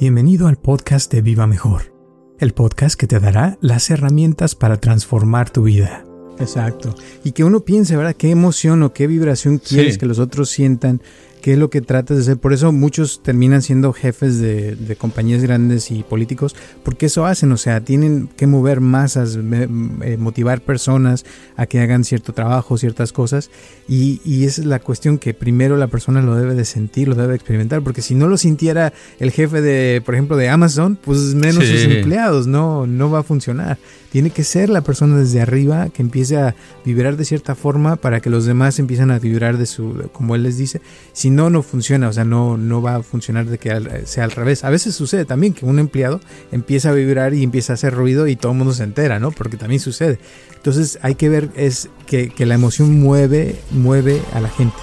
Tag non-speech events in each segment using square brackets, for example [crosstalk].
Bienvenido al podcast de Viva Mejor, el podcast que te dará las herramientas para transformar tu vida. Exacto. Y que uno piense, ¿verdad? ¿Qué emoción o qué vibración quieres que los otros sientan qué es lo que tratas de hacer. Por eso muchos terminan siendo jefes de, compañías grandes y políticos, porque eso hacen, o sea, tienen que mover masas, eh, motivar personas a que hagan cierto trabajo, ciertas cosas, y, y, esa es la cuestión que primero la persona lo debe de sentir, lo debe de experimentar, porque si no lo sintiera el jefe de, por ejemplo, de Amazon, pues menos sus empleados, no, no va a funcionar. Tiene que ser la persona desde arriba que empiece a vibrar de cierta forma para que los demás empiecen a vibrar de su, como él les dice. Si no, no funciona, o sea, no, no va a funcionar de que sea al revés. A veces sucede también que un empleado empieza a vibrar y empieza a hacer ruido y todo el mundo se entera, ¿no? Porque también sucede. Entonces hay que ver es que, que la emoción mueve, mueve a la gente.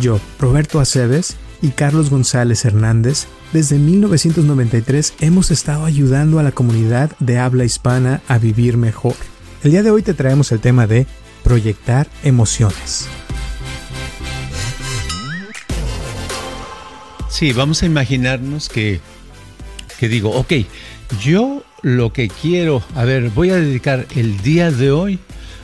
Yo, Roberto Aceves y Carlos González Hernández, desde 1993 hemos estado ayudando a la comunidad de habla hispana a vivir mejor. El día de hoy te traemos el tema de proyectar emociones. Sí, vamos a imaginarnos que, que digo, ok, yo lo que quiero, a ver, voy a dedicar el día de hoy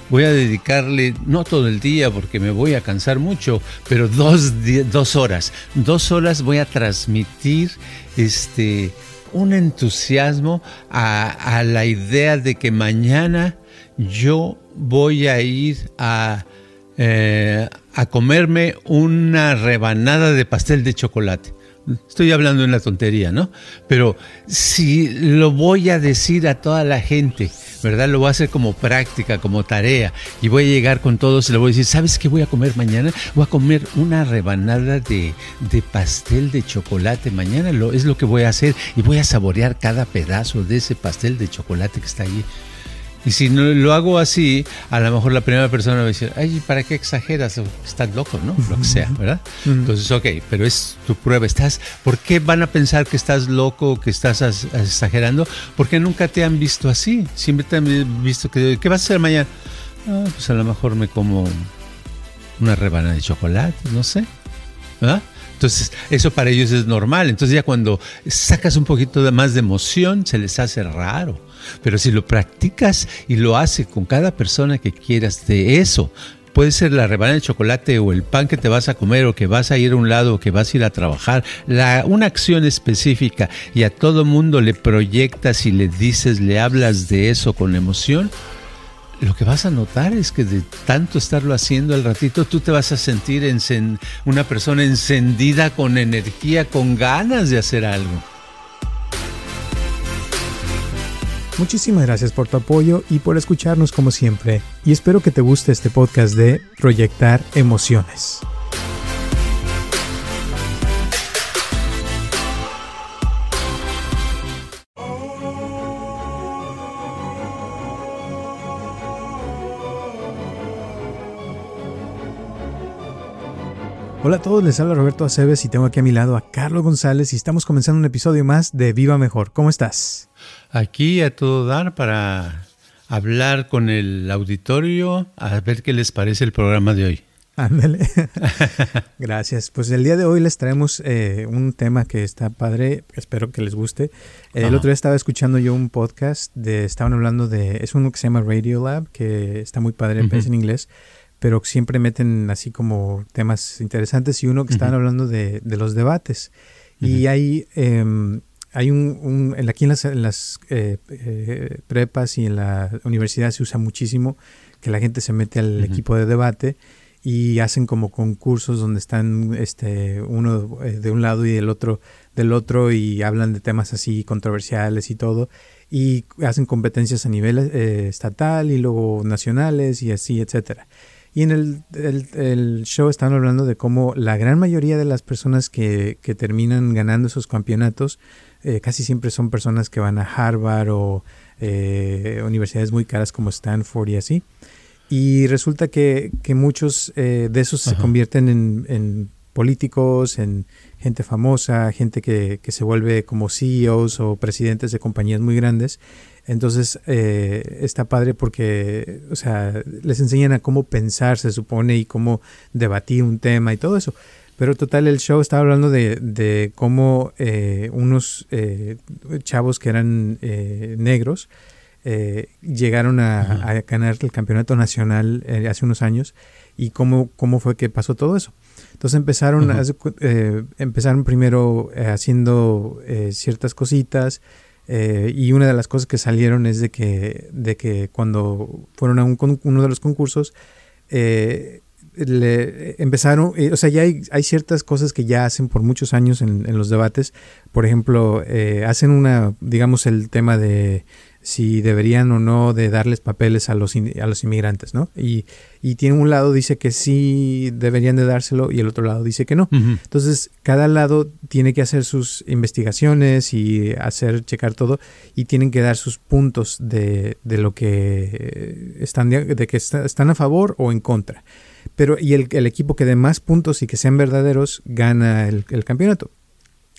voy a dedicarle, no todo el día porque me voy a cansar mucho, pero dos, dos horas. Dos horas voy a transmitir este, un entusiasmo a, la idea de que mañana yo voy a ir a, eh, a comerme una rebanada de pastel de chocolate. Estoy hablando en la tontería, ¿no? Pero si lo voy a decir a toda la gente, ¿verdad? Lo voy a hacer como práctica, como tarea, y voy a llegar con todos y le voy a decir, ¿sabes qué voy a comer mañana? Voy a comer una rebanada de, de pastel de chocolate mañana, lo, es lo que voy a hacer, y voy a saborear cada pedazo de ese pastel de chocolate que está ahí. Y si no lo hago así, a lo mejor la primera persona va a decir, ay, ¿para qué exageras? Estás loco, ¿no? Lo que sea, ¿verdad? Entonces, ok, pero es tu prueba. Estás, ¿Por qué van a pensar que estás loco, que estás exagerando? Porque nunca te han visto así. Siempre te han visto que, ¿qué vas a hacer mañana? Ah, pues a lo mejor me como una rebanada de chocolate, no sé. ¿Verdad? Entonces, eso para ellos es normal. Entonces, ya cuando sacas un poquito de más de emoción, se les hace raro. Pero si lo practicas y lo haces con cada persona que quieras de eso, puede ser la rebanada de chocolate o el pan que te vas a comer o que vas a ir a un lado o que vas a ir a trabajar, una acción específica y a todo mundo le proyectas y le dices, le hablas de eso con emoción, lo que vas a notar es que de tanto estarlo haciendo al ratito, tú te vas a sentir una persona encendida con energía, con ganas de hacer algo. Muchísimas gracias por tu apoyo y por escucharnos como siempre, y espero que te guste este podcast de Proyectar Emociones. Hola a todos, les habla Roberto Aceves y tengo aquí a mi lado a Carlos González y estamos comenzando un episodio más de Viva Mejor. ¿Cómo estás? Aquí a todo dar para hablar con el auditorio, a ver qué les parece el programa de hoy. Ándale. [laughs] Gracias. Pues el día de hoy les traemos eh, un tema que está padre, espero que les guste. el otro día estaba escuchando yo un podcast de, estaban hablando de, es uno que se llama Radio Lab, que está muy padre, en inglés, pero siempre meten así como temas interesantes y uno que estaban hablando de, los debates. Y hay em, hay un, aquí en las, eh, eh, prepas y en la universidad se usa muchísimo que la gente se mete al equipo de debate y hacen como concursos donde están este uno eh, de un lado y el otro del otro y hablan de temas así controversiales y todo. Y hacen competencias a nivel estatal y luego nacionales y así etcétera. Y en el, el, show están hablando de cómo la gran mayoría de las personas que, que terminan ganando esos campeonatos eh, casi siempre son personas que van a Harvard o eh, universidades muy caras como Stanford y así. Y resulta que, muchos eh, de esos se convierten en, políticos, en gente famosa, gente que, se vuelve como CEOs o presidentes de compañías muy grandes. Entonces está padre porque, o sea, les enseñan a cómo pensar, se supone, y cómo debatir un tema y todo eso. Pero total, el show estaba hablando de, de cómo eh, unos eh, chavos que eran eh, negros llegaron a, ganar el campeonato nacional hace unos años y cómo, cómo fue que pasó todo eso. Entonces empezaron, empezaron primero haciendo ciertas cositas, y una de las cosas que salieron es de que, de que cuando fueron a un, uno de los concursos, eh, le empezaron, eh, o sea, ya hay, hay, ciertas cosas que ya hacen por muchos años en, en los debates. Por ejemplo, eh, hacen una, digamos, el tema de si deberían o no de darles papeles a los, a los inmigrantes, ¿no? Y, y tiene un lado dice que sí deberían de dárselo y el otro lado dice que no. Entonces, cada lado tiene que hacer sus investigaciones y hacer, checar todo y tienen que dar sus puntos de, de lo que están, de que están a favor o en contra. Pero, y el, el, equipo que dé más puntos y que sean verdaderos gana el, el campeonato.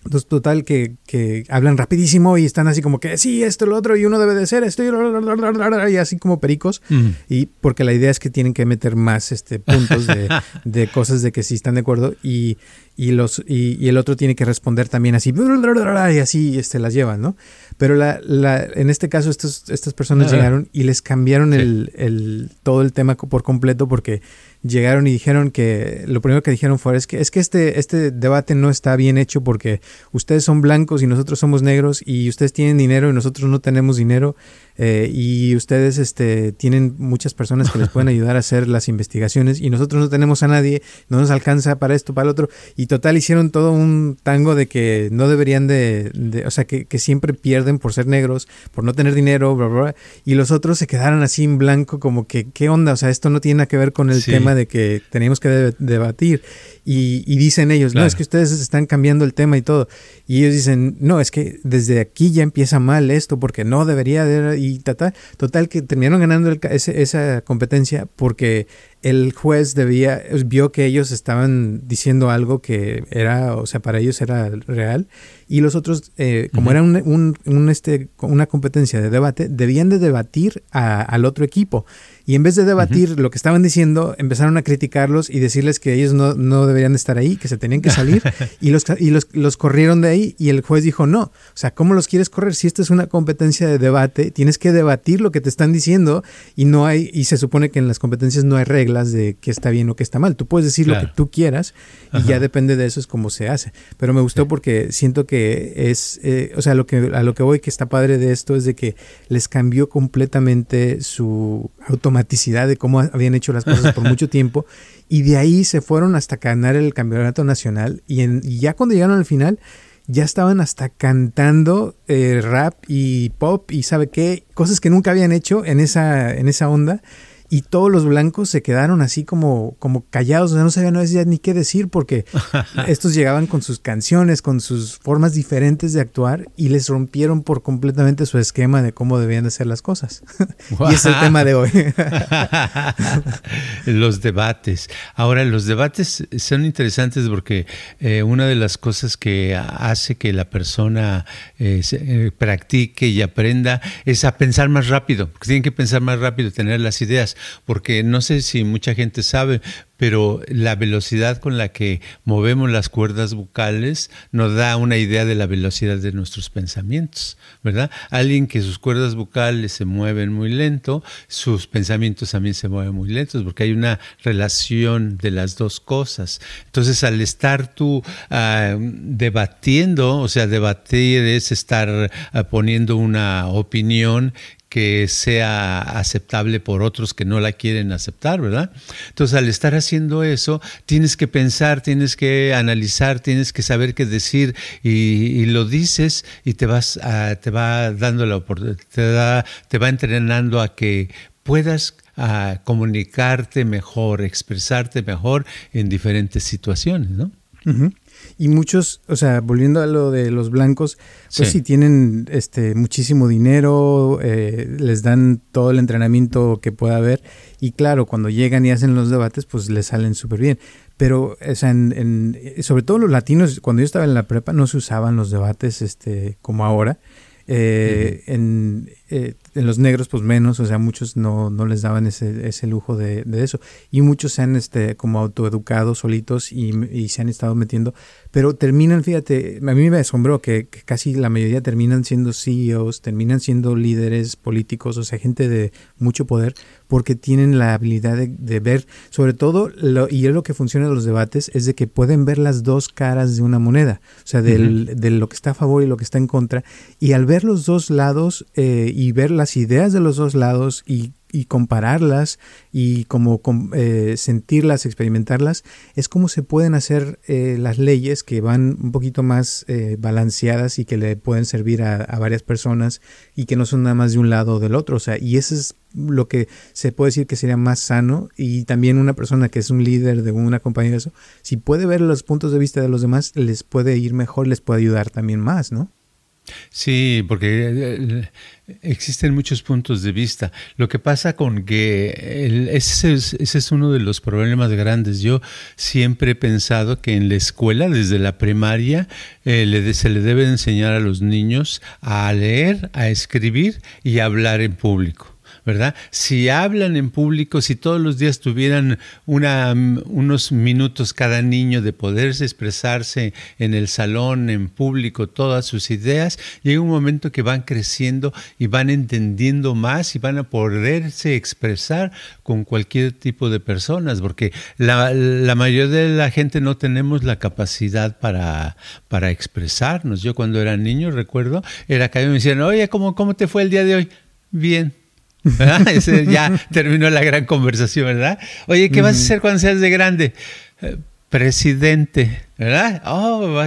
Entonces, total, que, que, hablan rapidísimo y están así como que sí, esto, lo otro, y uno debe de ser esto, y, así como pericos. Y porque la idea es que tienen que meter más este, puntos de, [laughs] de cosas de que sí están de acuerdo. Y, y, los, y, y, el otro tiene que responder también así, y así este, las llevan, ¿no? Pero la, la, en este caso, estos, estas personas llegaron y les cambiaron el, el, todo el tema por completo porque llegaron y dijeron que lo primero que dijeron fue es que es que este este debate no está bien hecho porque ustedes son blancos y nosotros somos negros y ustedes tienen dinero y nosotros no tenemos dinero eh, y ustedes este, tienen muchas personas que les pueden [laughs] ayudar a hacer las investigaciones y nosotros no tenemos a nadie, no nos alcanza para esto, para el otro. Y total hicieron todo un tango de que no deberían de, de o sea, que, que, siempre pierden por ser negros, por no tener dinero, bla, bla, y los otros se quedaron así en blanco como que, ¿qué onda? O sea, esto no tiene nada que ver con el tema de que teníamos que debatir. Y, y, dicen ellos, no, es que ustedes están cambiando el tema y todo. Y ellos dicen, no, es que desde aquí ya empieza mal esto porque no debería de y total que terminaron ganando esa competencia porque el juez debía, vio que ellos estaban diciendo algo que era, o sea, para ellos era real, y los otros, eh, como era un, un, este, una competencia de debate, debían de debatir al otro equipo. Y en vez de debatir lo que estaban diciendo, empezaron a criticarlos y decirles que ellos no, no deberían estar ahí, que se tenían que salir, [laughs] y, los, y los, los corrieron de ahí, y el juez dijo, no, o sea, ¿cómo los quieres correr? Si esta es una competencia de debate, tienes que debatir lo que te están diciendo, y no hay, y se supone que en las competencias no hay reglas de qué está bien o qué está mal. Tú puedes decir lo que tú quieras y ya depende de eso es cómo se hace. Pero me gustó porque siento que es, eh, o sea, lo que, a lo que voy que está padre de esto es de que les cambió completamente su de cómo habían hecho las cosas por [laughs] mucho tiempo y de ahí se fueron hasta ganar el campeonato nacional y, en, ya cuando llegaron al final ya estaban hasta cantando eh, rap y pop y sabe qué, cosas que nunca habían hecho en esa, en esa onda y todos los blancos se quedaron así como, como callados, o sea, no sabían ni qué decir porque [laughs] estos llegaban con sus canciones, con sus formas diferentes de actuar y les rompieron por completamente su esquema de cómo debían de hacer las cosas. [laughs] y es el tema de hoy. [laughs] los debates. Ahora, los debates son interesantes porque eh, una de las cosas que hace que la persona eh, eh, practique y aprenda es a pensar más rápido, porque tienen que pensar más rápido, tener las ideas porque no sé si mucha gente sabe, pero la velocidad con la que movemos las cuerdas vocales nos da una idea de la velocidad de nuestros pensamientos, ¿verdad? Alguien que sus cuerdas vocales se mueven muy lento, sus pensamientos también se mueven muy lentos, porque hay una relación de las dos cosas. Entonces, al estar tú uh, debatiendo, o sea, debatir es estar uh, poniendo una opinión que sea aceptable por otros que no la quieren aceptar, ¿verdad? Entonces, al estar haciendo eso, tienes que pensar, tienes que analizar, tienes que saber qué decir y, lo dices y te vas a, te va dando la oportunidad, te, va entrenando a que puedas comunicarte mejor, expresarte mejor en diferentes situaciones, ¿no? Y muchos, o sea, volviendo a lo de los blancos, pues sí, tienen este muchísimo dinero, eh, les dan todo el entrenamiento que pueda haber y claro, cuando llegan y hacen los debates, pues les salen súper bien. Pero, o sea, en, sobre todo los latinos, cuando yo estaba en la prepa, no se usaban los debates este como ahora. Eh, en, eh, en los negros pues menos, o sea, muchos no, no les daban ese, ese lujo de, de, eso. Y muchos se han este, como autoeducado solitos y, y, se han estado metiendo, pero terminan, fíjate, a mí me asombró que, que, casi la mayoría terminan siendo CEOs, terminan siendo líderes políticos, o sea, gente de mucho poder, porque tienen la habilidad de, de ver, sobre todo, lo, y es lo que funciona en los debates, es de que pueden ver las dos caras de una moneda, o sea, del, uh -huh. de lo que está a favor y lo que está en contra, y al ver los dos lados, eh, y ver las ideas de los dos lados y, y compararlas y como eh, sentirlas, experimentarlas, es como se pueden hacer eh, las leyes que van un poquito más eh, balanceadas y que le pueden servir a, a, varias personas y que no son nada más de un lado o del otro. O sea, y eso es lo que se puede decir que sería más sano y también una persona que es un líder de una compañía de eso, si puede ver los puntos de vista de los demás, les puede ir mejor, les puede ayudar también más, ¿no? Sí, porque existen muchos puntos de vista. Lo que pasa con que el, ese, es, ese, es, uno de los problemas grandes. Yo siempre he pensado que en la escuela, desde la primaria, eh, se le debe enseñar a los niños a leer, a escribir y a hablar en público. ¿Verdad? Si hablan en público, si todos los días tuvieran una, unos minutos cada niño de poderse expresarse en el salón, en público, todas sus ideas, llega un momento que van creciendo y van entendiendo más y van a poderse expresar con cualquier tipo de personas, porque la, mayoría de la gente no tenemos la capacidad para, para expresarnos. Yo cuando era niño, recuerdo, era que me decían, oye, ¿cómo, ¿cómo te fue el día de hoy? Bien. [laughs] Ese ya [laughs] terminó la gran conversación, ¿verdad? Oye, ¿qué uh -huh. vas a hacer cuando seas de grande? Eh, presidente, ¿verdad? Oh,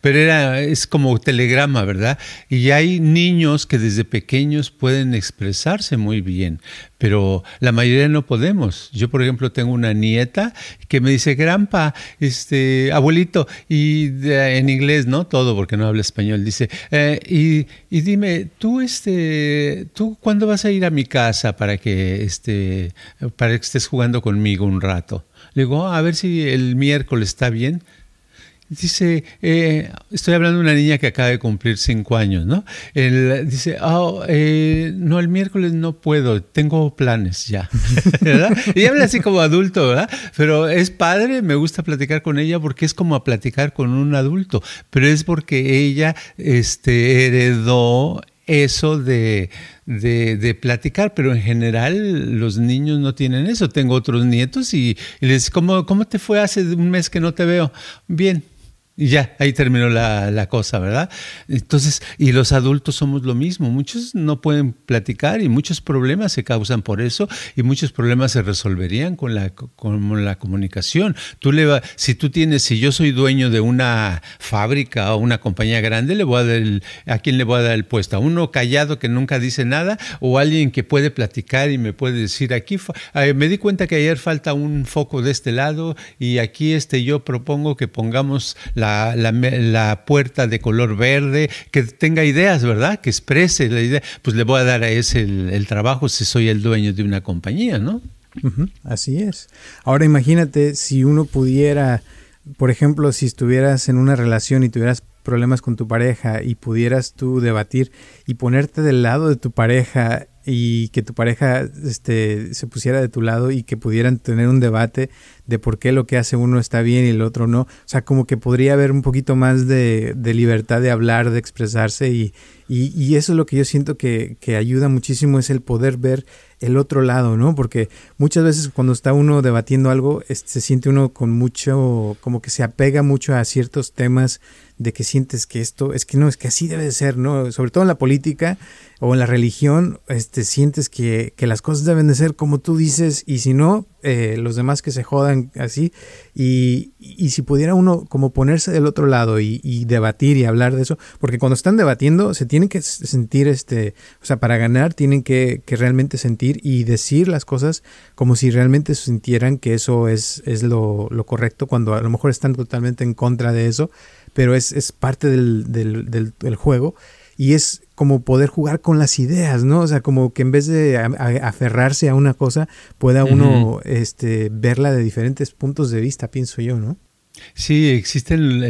pero era, es como telegrama, ¿verdad? Y hay niños que desde pequeños pueden expresarse muy bien, pero la mayoría no podemos. Yo, por ejemplo, tengo una nieta que me dice, granpa, este, abuelito, y en inglés, ¿no? Todo, porque no habla español. Dice, eh, y, y, dime, tú, este, tú, ¿cuándo vas a ir a mi casa para que, este, para que estés jugando conmigo un rato? Le digo, a ver si el miércoles está bien. Dice, eh, estoy hablando de una niña que acaba de cumplir cinco años, ¿no? Él dice, oh, eh, no, el miércoles no puedo, tengo planes ya, [laughs] ¿verdad? Y habla así como adulto, ¿verdad? Pero es padre, me gusta platicar con ella porque es como platicar con un adulto, pero es porque ella este, heredó eso de, de, de, platicar, pero en general los niños no tienen eso. Tengo otros nietos y, y les ¿cómo, ¿cómo te fue hace un mes que no te veo? Bien, ya, ahí terminó la, la, cosa, ¿verdad? Entonces, y los adultos somos lo mismo. Muchos no pueden platicar y muchos problemas se causan por eso y muchos problemas se resolverían con la, con la comunicación. Tú le va, si tú tienes, si yo soy dueño de una fábrica o una compañía grande, le voy a dar el, ¿a quién le voy a dar el puesto? ¿A uno callado que nunca dice nada o alguien que puede platicar y me puede decir, aquí eh, me di cuenta que ayer falta un foco de este lado y aquí este, yo propongo que pongamos la la, puerta de color verde, que tenga ideas, ¿verdad? Que exprese la idea. Pues le voy a dar a ese el, trabajo si soy el dueño de una compañía, ¿no? Así es. Ahora imagínate si uno pudiera, por ejemplo, si estuvieras en una relación y tuvieras problemas con tu pareja y pudieras tú debatir y ponerte del lado de tu pareja y que tu pareja este, se pusiera de tu lado y que pudieran tener un debate de por qué lo que hace uno está bien y el otro no. O sea, como que podría haber un poquito más de, de libertad de hablar, de expresarse y, y, y, eso es lo que yo siento que, que ayuda muchísimo, es el poder ver el otro lado, ¿no? Porque muchas veces cuando está uno debatiendo algo, se siente uno con mucho, como que se apega mucho a ciertos temas de que sientes que esto, es que no, es que así debe de ser, ¿no? Sobre todo en la política o en la religión, este, sientes que, que las cosas deben de ser como tú dices y si no, eh, los demás que se jodan así. Y, y, si pudiera uno como ponerse del otro lado y, y, debatir y hablar de eso, porque cuando están debatiendo se tienen que sentir, este, o sea, para ganar tienen que, que realmente sentir y decir las cosas como si realmente sintieran que eso es, es lo, lo correcto, cuando a lo mejor están totalmente en contra de eso pero es, es parte del, del, del, del, juego y es como poder jugar con las ideas, ¿no? O sea, como que en vez de a, a, aferrarse a una cosa, pueda uno uh -huh. este, verla de diferentes puntos de vista, pienso yo, ¿no? Sí, existen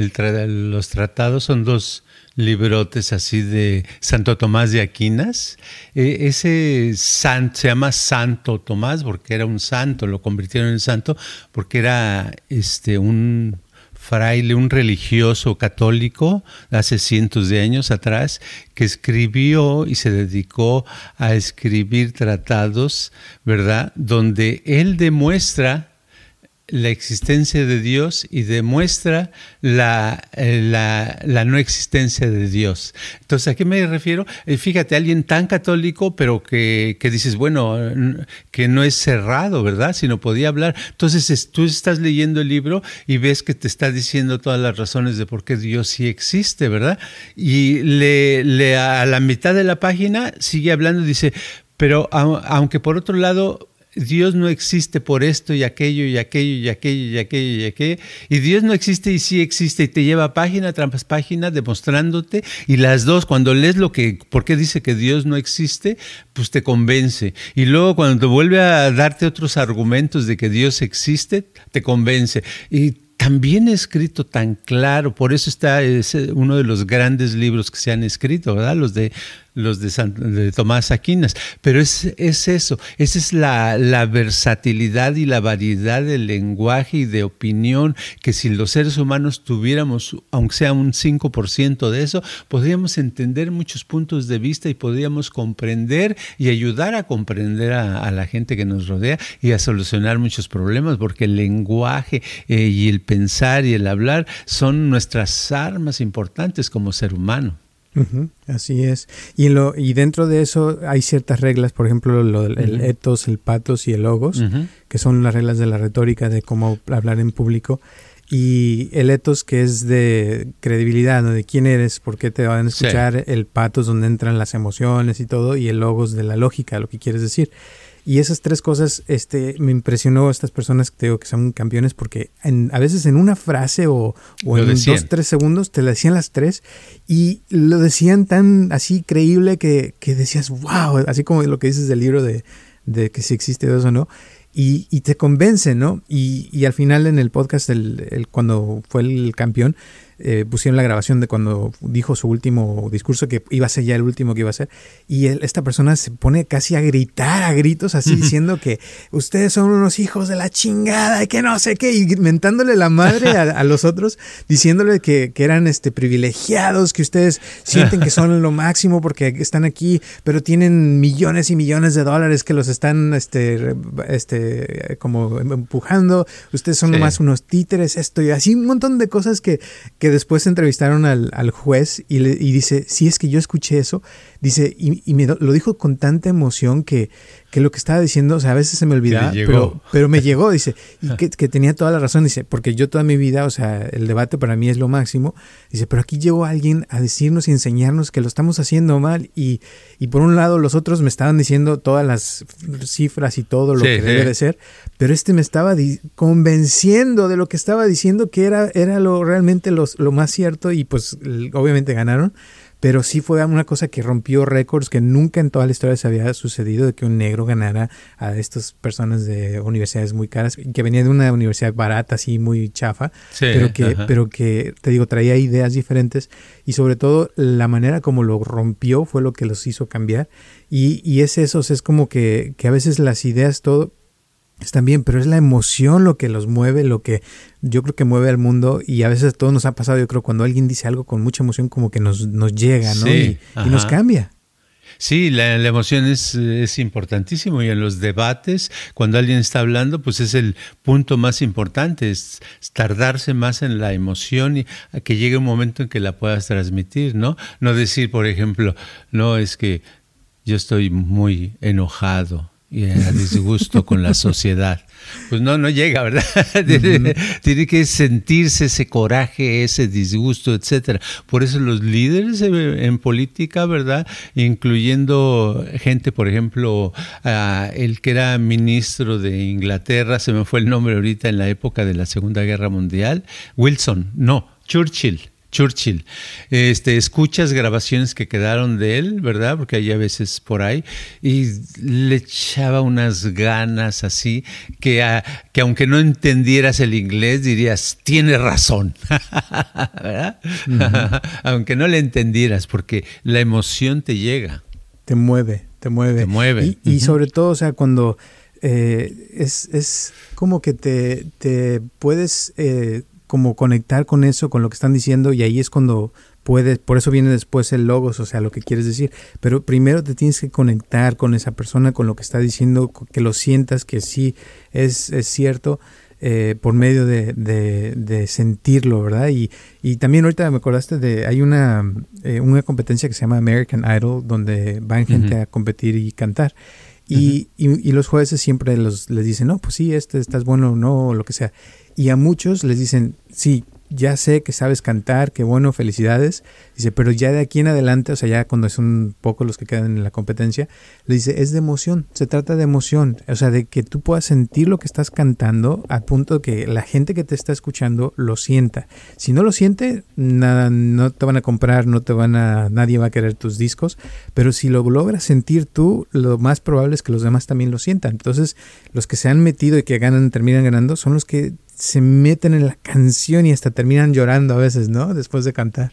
los tratados, son dos librotes así de Santo Tomás de Aquinas. E, ese santo se llama Santo Tomás porque era un santo, lo convirtieron en santo porque era este un fraile, un religioso católico hace cientos de años atrás, que escribió y se dedicó a escribir tratados, ¿verdad? Donde él demuestra la existencia de Dios y demuestra la, eh, la, la, no existencia de Dios. Entonces, ¿a qué me refiero? Eh, fíjate, alguien tan católico, pero que, que, dices, bueno, que no es cerrado, ¿verdad? Sino podía hablar. Entonces, tú estás leyendo el libro y ves que te está diciendo todas las razones de por qué Dios sí existe, ¿verdad? Y le, le a la mitad de la página sigue hablando, dice, pero aunque por otro lado Dios no existe por esto y aquello y aquello y aquello y aquello y aquello. Y Dios no existe y sí existe y te lleva página tras página demostrándote. Y las dos, cuando lees lo que, por qué dice que Dios no existe, pues te convence. Y luego cuando vuelve a darte otros argumentos de que Dios existe, te convence. Y también escrito tan claro, por eso está es uno de los grandes libros que se han escrito, ¿verdad? Los de los de, Tomás Aquinas. Pero es, es eso, esa es la, la, versatilidad y la variedad del lenguaje y de opinión que si los seres humanos tuviéramos, aunque sea un 5% de eso, podríamos entender muchos puntos de vista y podríamos comprender y ayudar a comprender a, la gente que nos rodea y a solucionar muchos problemas, porque el lenguaje eh, y el pensar y el hablar son nuestras armas importantes como ser humano así es. Y, lo, y dentro de eso hay ciertas reglas, por ejemplo, lo, el etos, el patos y el logos, que son las reglas de la retórica de cómo hablar en público. Y el etos, que es de credibilidad, ¿no? de quién eres, por qué te van a escuchar, el patos, donde entran las emociones y todo, y el logos de la lógica, lo que quieres decir. Y esas tres cosas este, me impresionó a estas personas que te digo que son campeones porque a veces en una frase o, en dos, tres segundos te la decían las tres y lo decían tan así creíble que, que decías, wow, así como lo que dices del libro de, de que si existe eso o no. Y, y, te convence, ¿no? Y, y, al final en el podcast, el, el, cuando fue el campeón, eh, pusieron la grabación de cuando dijo su último discurso, que iba a ser ya el último que iba a ser, y esta persona se pone casi a gritar a gritos, así diciendo que ustedes son unos hijos de la chingada y que no sé qué, y mentándole la madre a, los otros, diciéndole que, que, eran este, privilegiados, que ustedes sienten que son lo máximo porque están aquí, pero tienen millones y millones de dólares que los están este, este, como empujando, ustedes son nomás unos títeres, esto y así un montón de cosas que, que después entrevistaron al, al juez y, le, dice, si es que yo escuché eso, dice, y, y me lo dijo con tanta emoción que, que lo que estaba diciendo, o sea, a veces se me olvidaba, pero, pero me llegó, dice, y que, que, tenía toda la razón, dice, porque yo toda mi vida, o sea, el debate para mí es lo máximo, dice, pero aquí llegó alguien a decirnos y enseñarnos que lo estamos haciendo mal, y, y por un lado los otros me estaban diciendo todas las cifras y todo lo que debe de ser, pero este me estaba convenciendo de lo que estaba diciendo que era, era lo realmente lo más cierto, y pues obviamente ganaron pero sí fue una cosa que rompió récords que nunca en toda la historia se había sucedido de que un negro ganara a estas personas de universidades muy caras, que venía de una universidad barata, así muy chafa, pero, que, pero que, te digo, traía ideas diferentes y sobre todo la manera como lo rompió fue lo que los hizo cambiar. Y, y es eso, es como que, que a veces las ideas, todo, están bien, pero es la emoción lo que los mueve, lo que yo creo que mueve al mundo y a veces a todos nos ha pasado, yo creo, cuando alguien dice algo con mucha emoción como que nos, nos llega, ¿no? y, nos cambia. Sí, la, emoción es, es, importantísimo y en los debates, cuando alguien está hablando, pues es el punto más importante, es tardarse más en la emoción y a que llegue un momento en que la puedas transmitir, ¿no? No decir, por ejemplo, no, es que yo estoy muy enojado y a disgusto con la sociedad. Pues no, no llega, ¿verdad? [laughs] tiene, que sentirse ese coraje, ese disgusto, etcétera. Por eso los líderes en política, ¿verdad? Incluyendo gente, por ejemplo, el que era ministro de Inglaterra, se me fue el nombre ahorita en la época de la Segunda Guerra Mundial, Wilson, no, Churchill. Churchill. Este, escuchas grabaciones que quedaron de él, ¿verdad? Porque hay a veces por ahí, y le echaba unas ganas así, que, que aunque no entendieras el inglés, dirías, tiene razón, [laughs] ¿verdad? [laughs] aunque no le entendieras, porque la emoción te llega. Te mueve, te mueve. Te mueve. Y, sobre todo, o sea, cuando eh, es, es, como que te, te puedes... Eh, como conectar con eso, con lo que están diciendo, y ahí es cuando puedes, por eso viene después el logos, o sea, lo que quieres decir. Pero primero te tienes que conectar con esa persona, con lo que está diciendo, que lo sientas, que sí es, es cierto. Eh, por medio de, de, sentirlo, ¿verdad? Y, y, también ahorita me acordaste de, hay una, eh, una competencia que se llama American Idol, donde van gente a competir y cantar. Y, y, los jueces siempre los, les dicen, no, pues sí, este estás bueno no, o lo que sea. Y a muchos les dicen, sí, ya sé que sabes cantar, qué bueno, felicidades. Dice, pero ya de aquí en adelante, o sea, ya cuando son pocos los que quedan en la competencia, le dice, es de emoción, se trata de emoción, o sea, de que tú puedas sentir lo que estás cantando a punto de que la gente que te está escuchando lo sienta. Si no lo siente, nada, no te van a comprar, no te van a, nadie va a querer tus discos, pero si lo logras sentir tú, lo más probable es que los demás también lo sientan. Entonces, los que se han metido y que ganan, terminan ganando, son los que se meten en la canción y hasta terminan llorando a veces, ¿no? Después de cantar.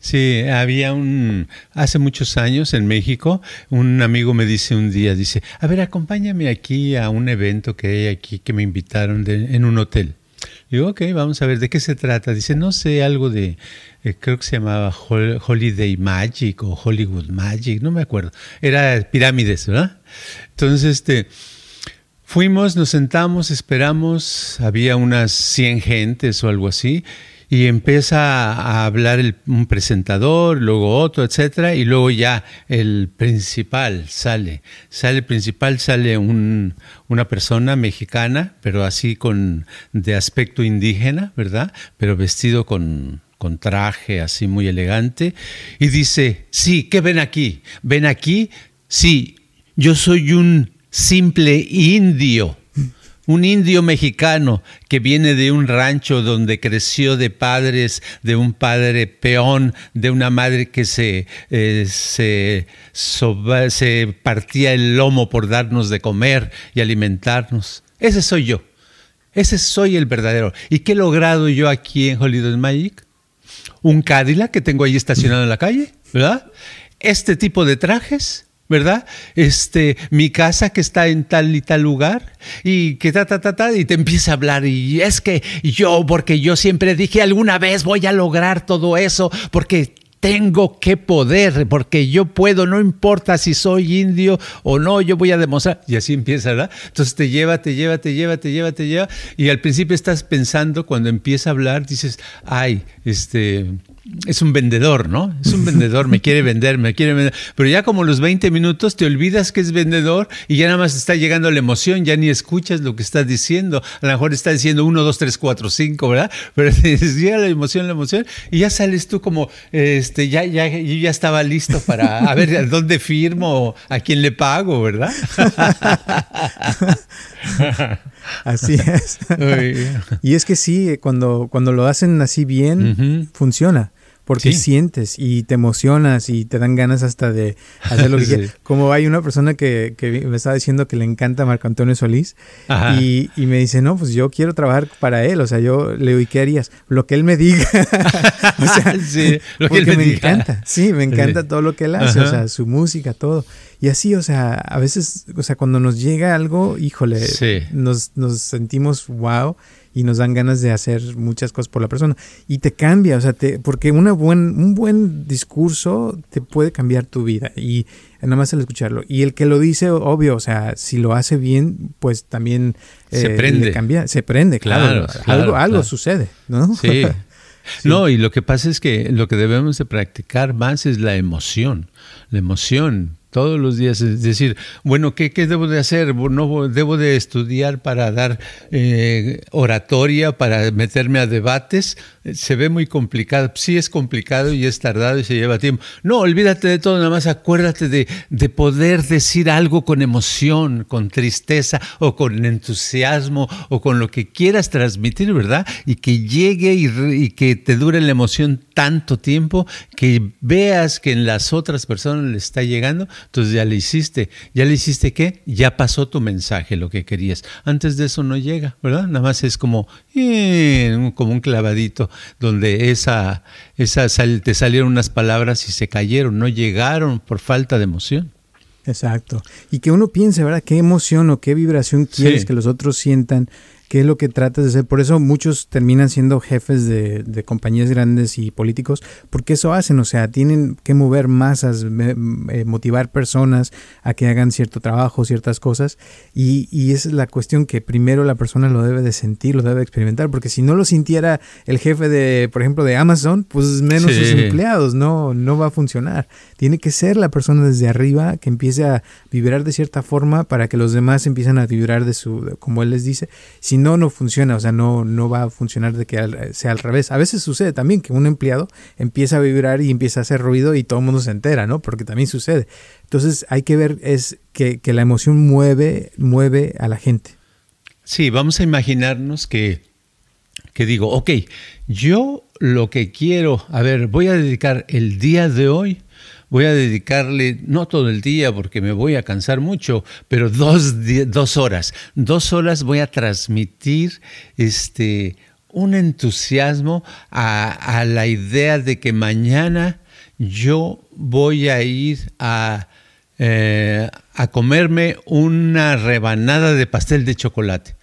Sí, había un, hace muchos años en México, un amigo me dice un día, dice, a ver, acompáñame aquí a un evento que hay aquí que me invitaron en un hotel. Digo, ok, vamos a ver, ¿de qué se trata? Dice, no sé, algo de, eh, creo que se llamaba Holiday Magic o Hollywood Magic, no me acuerdo. Era pirámides, ¿verdad? Entonces, este, Fuimos, nos sentamos, esperamos, había unas 100 gentes o algo así, y empieza a hablar un presentador, luego otro, etcétera, y luego ya el principal sale. Sale el principal, sale un, una persona mexicana, pero así con de aspecto indígena, ¿verdad? Pero vestido con, con traje así muy elegante, y dice, sí, ¿qué ven aquí? ¿Ven aquí? Sí, yo soy un simple indio, un indio mexicano que viene de un rancho donde creció de padres, de un padre peón, de una madre que se, eh, se, se partía el lomo por darnos de comer y alimentarnos. Ese soy yo. Ese soy el verdadero. ¿Y qué he logrado yo aquí en Hollywood Magic? Un Cadillac que tengo ahí estacionado en la calle, ¿verdad? Este tipo de trajes, ¿verdad? Este, mi casa que está en tal y tal lugar y que ta, ta, ta, ta, y te empieza a hablar y es que yo, porque yo siempre dije alguna vez voy a lograr todo eso, porque tengo que poder, porque yo puedo, no importa si soy indio o no, yo voy a demostrar. Y así empieza, ¿verdad? Entonces te lleva, te lleva, te lleva, te lleva, te lleva. Y al principio estás pensando, cuando empieza a hablar, dices, ay, este, es un vendedor, ¿no? Es un vendedor, me quiere vender, me quiere vender. Pero ya como los 20 minutos te olvidas que es vendedor y ya nada más está llegando la emoción, ya ni escuchas lo que estás diciendo. A lo mejor está diciendo 1, 2, 3, 4, 5, ¿verdad? [laughs] Pero llega la emoción, la emoción y ya sales tú como, este, ya, ya, yo ya estaba listo para a ver a dónde firmo, a quién le pago, ¿verdad? [laughs] Así es. [laughs] [laughs] y es que sí, cuando, cuando lo hacen así bien, funciona. Porque sientes y te emocionas y te dan ganas hasta de hacer lo que [laughs] quieras. Como hay una persona que, me estaba diciendo que le encanta Marco Antonio Solís y, me dice, no, pues yo quiero trabajar para él. O sea, yo le digo, ¿y qué harías? Lo que él me diga. [laughs] o sea, [laughs] lo que él me, encanta. Sí, me encanta todo lo que él hace, o sea, su música, todo. Y así, o sea, a veces, o sea, cuando nos llega algo, híjole, nos, nos sentimos wow y nos dan ganas de hacer muchas cosas por la persona. Y te cambia, o sea, te, porque una buen, un buen discurso te puede cambiar tu vida y nada más el escucharlo. Y el que lo dice, obvio, o sea, si lo hace bien, pues también se eh, prende. cambia, se prende, claro. algo algo sucede, ¿no? [laughs] Sí. No, y lo que pasa es que lo que debemos de practicar más es la emoción. La emoción todos los días. Es decir, bueno, ¿qué, qué debo de hacer? No, ¿Debo de estudiar para dar eh, oratoria, para meterme a debates? Se ve muy complicado. Sí es complicado y es tardado y se lleva tiempo. No, olvídate de todo, nada más acuérdate de, de poder decir algo con emoción, con tristeza o con entusiasmo o con lo que quieras transmitir, ¿verdad? Y que llegue y, y que te dure la emoción tanto tiempo que veas que en las otras personas le está llegando entonces ya le hiciste. ¿Ya le hiciste qué? Ya pasó tu mensaje, lo que querías. Antes de eso no llega, ¿verdad? Nada más es como, eh, como un clavadito donde esa, esa te salieron unas palabras y se cayeron, no llegaron por falta de emoción. Exacto. Y que uno piense, ¿verdad? ¿Qué emoción o qué vibración quieres que los otros sientan? Qué es lo que tratas de hacer. Por eso muchos terminan siendo jefes de, compañías grandes y políticos, porque eso hacen, o sea, tienen que mover masas, eh, motivar personas a que hagan cierto trabajo, ciertas cosas, y, y, esa es la cuestión que primero la persona lo debe de sentir, lo debe de experimentar, porque si no lo sintiera el jefe de, por ejemplo, de Amazon, pues menos sus empleados, no, no va a funcionar. Tiene que ser la persona desde arriba que empiece a vibrar de cierta forma para que los demás empiecen a vibrar de su, como él les dice. No, no funciona, o sea, no, no va a funcionar de que sea al revés. A veces sucede también que un empleado empieza a vibrar y empieza a hacer ruido y todo el mundo se entera, ¿no? Porque también sucede. Entonces hay que ver es que, que la emoción mueve, mueve a la gente. Sí, vamos a imaginarnos que, que digo, ok, yo lo que quiero, a ver, voy a dedicar el día de hoy voy a dedicarle, no todo el día porque me voy a cansar mucho, pero dos, dos horas. Dos horas voy a transmitir este, un entusiasmo a, la idea de que mañana yo voy a ir a, eh, a comerme una rebanada de pastel de chocolate.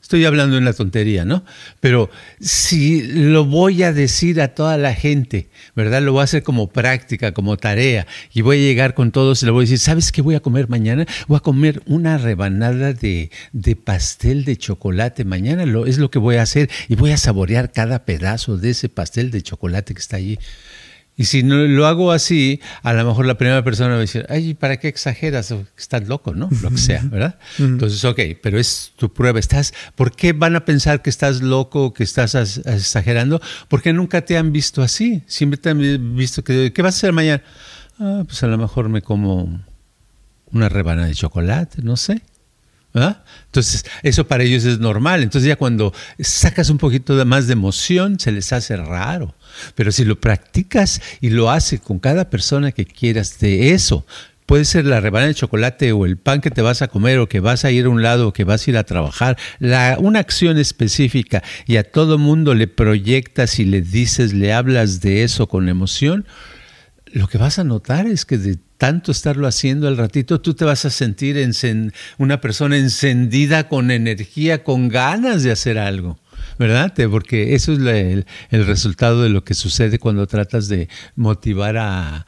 Estoy hablando de una tontería, ¿no? Pero si lo voy a decir a toda la gente, ¿verdad? Lo voy a hacer como práctica, como tarea, y voy a llegar con todos y le voy a decir, ¿sabes qué voy a comer mañana? Voy a comer una rebanada de, de pastel de chocolate mañana, lo, es lo que voy a hacer, y voy a saborear cada pedazo de ese pastel de chocolate que está allí. Y si no lo hago así, a lo mejor la primera persona va a decir, ay, ¿para qué exageras? Estás loco, ¿no? Lo que sea, ¿verdad? [laughs] Entonces, ok, pero es tu prueba. Estás, ¿Por qué van a pensar que estás loco, que estás exagerando? Porque nunca te han visto así. Siempre te han visto que, ¿qué vas a hacer mañana? Ah, pues a lo mejor me como una rebana de chocolate, no sé. Entonces, eso para ellos es normal. Entonces ya cuando sacas un poquito más de emoción, se les hace raro. Pero si lo practicas y lo haces con cada persona que quieras de eso, puede ser la rebanada de chocolate o el pan que te vas a comer o que vas a ir a un lado o que vas a ir a trabajar, una acción específica y a todo mundo le proyectas y le dices, le hablas de eso con emoción, lo que vas a notar es que de tanto estarlo haciendo al ratito, tú te vas a sentir una persona encendida con energía, con ganas de hacer algo. ¿verdad? Porque eso es el, resultado de lo que sucede cuando tratas de motivar a,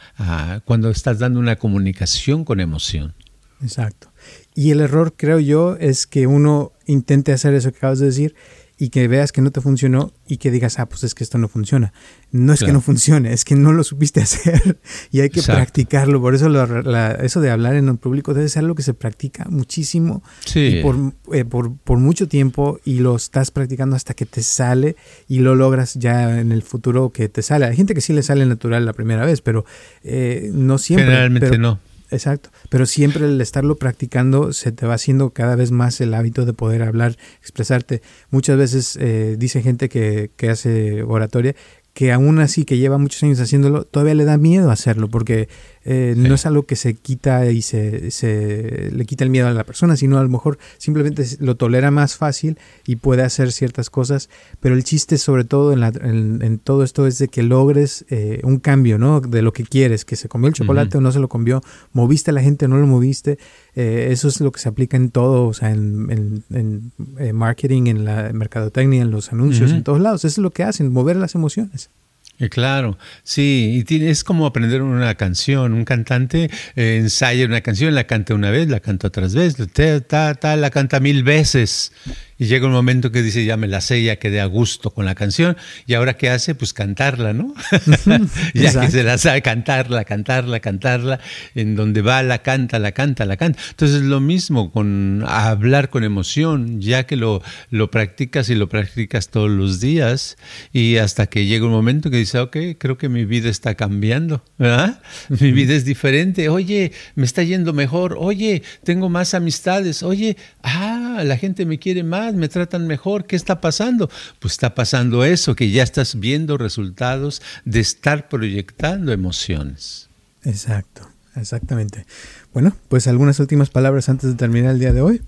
cuando estás dando una comunicación con emoción. Exacto. Y el error, creo yo, es que uno intente hacer eso que acabas de decir y que veas que no te funcionó y que digas, ah, pues es que esto no funciona. No es que no funcione, es que no lo supiste [laughs] hacer y hay que practicarlo. Por eso eso de hablar en el público debe ser algo que se practica muchísimo y eh, por, por, mucho tiempo y lo estás practicando hasta que te sale y lo logras ya en el futuro que te sale. Hay gente que sí le sale natural la primera vez, pero eh, no siempre. Generalmente no. Exacto, pero siempre el estarlo practicando se te va haciendo cada vez más el hábito de poder hablar, expresarte. Muchas veces eh, dice gente que, que hace oratoria que aún así que lleva muchos años haciéndolo, todavía le da miedo hacerlo, porque eh, no es algo que se quita y se, se, le quita el miedo a la persona, sino a lo mejor simplemente lo tolera más fácil y puede hacer ciertas cosas, pero el chiste sobre todo en, en, todo esto es de que logres eh, un cambio, ¿no? De lo que quieres, que se comió el chocolate o no se lo comió, moviste a la gente o no lo moviste, eh, eso es lo que se aplica en todo, o sea, en, en, marketing, en la mercadotecnia, en los anuncios, en todos lados, eso es lo que hacen, mover las emociones. Eh, claro, sí, y es como aprender una canción. Un cantante eh, ensaya una canción, la canta una vez, la canta otras veces, ta, ta, la canta mil veces Y llega un momento que dice, ya me la sé, ya quedé a gusto con la canción. ¿Y ahora qué hace? Pues cantarla, ¿no? [laughs] ya que se la sabe, cantarla, cantarla, cantarla. En donde va, la canta, la canta, la canta. Entonces lo mismo con hablar con emoción, ya que lo, lo practicas y lo practicas todos los días. Y hasta que llega un momento que dice, ok, creo que mi vida está cambiando. ¿verdad? Mi vida es diferente. Oye, me está yendo mejor. Oye, tengo más amistades. Oye, ah, la gente me quiere más me tratan mejor, ¿qué está pasando? Pues está pasando eso, que ya estás viendo resultados de estar proyectando emociones. Exacto, exactamente. Bueno, pues algunas últimas palabras antes de terminar el día de hoy.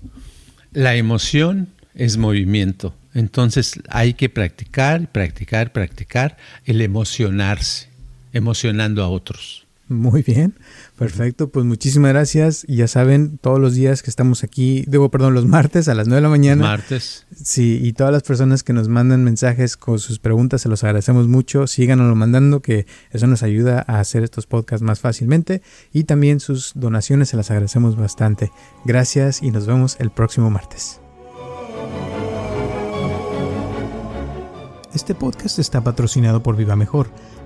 La emoción es movimiento, entonces hay que practicar, practicar, practicar el emocionarse, emocionando a otros. Muy bien, perfecto. Pues muchísimas gracias. Ya saben, todos los días que estamos aquí, digo, perdón, los martes a las 9 de la mañana. Martes. Sí, y todas las personas que nos mandan mensajes con sus preguntas, se los agradecemos mucho. Síganoslo mandando, que eso nos ayuda a hacer estos podcasts más fácilmente. Y también sus donaciones se las agradecemos bastante. Gracias y nos vemos el próximo martes. Este podcast está patrocinado por Viva Mejor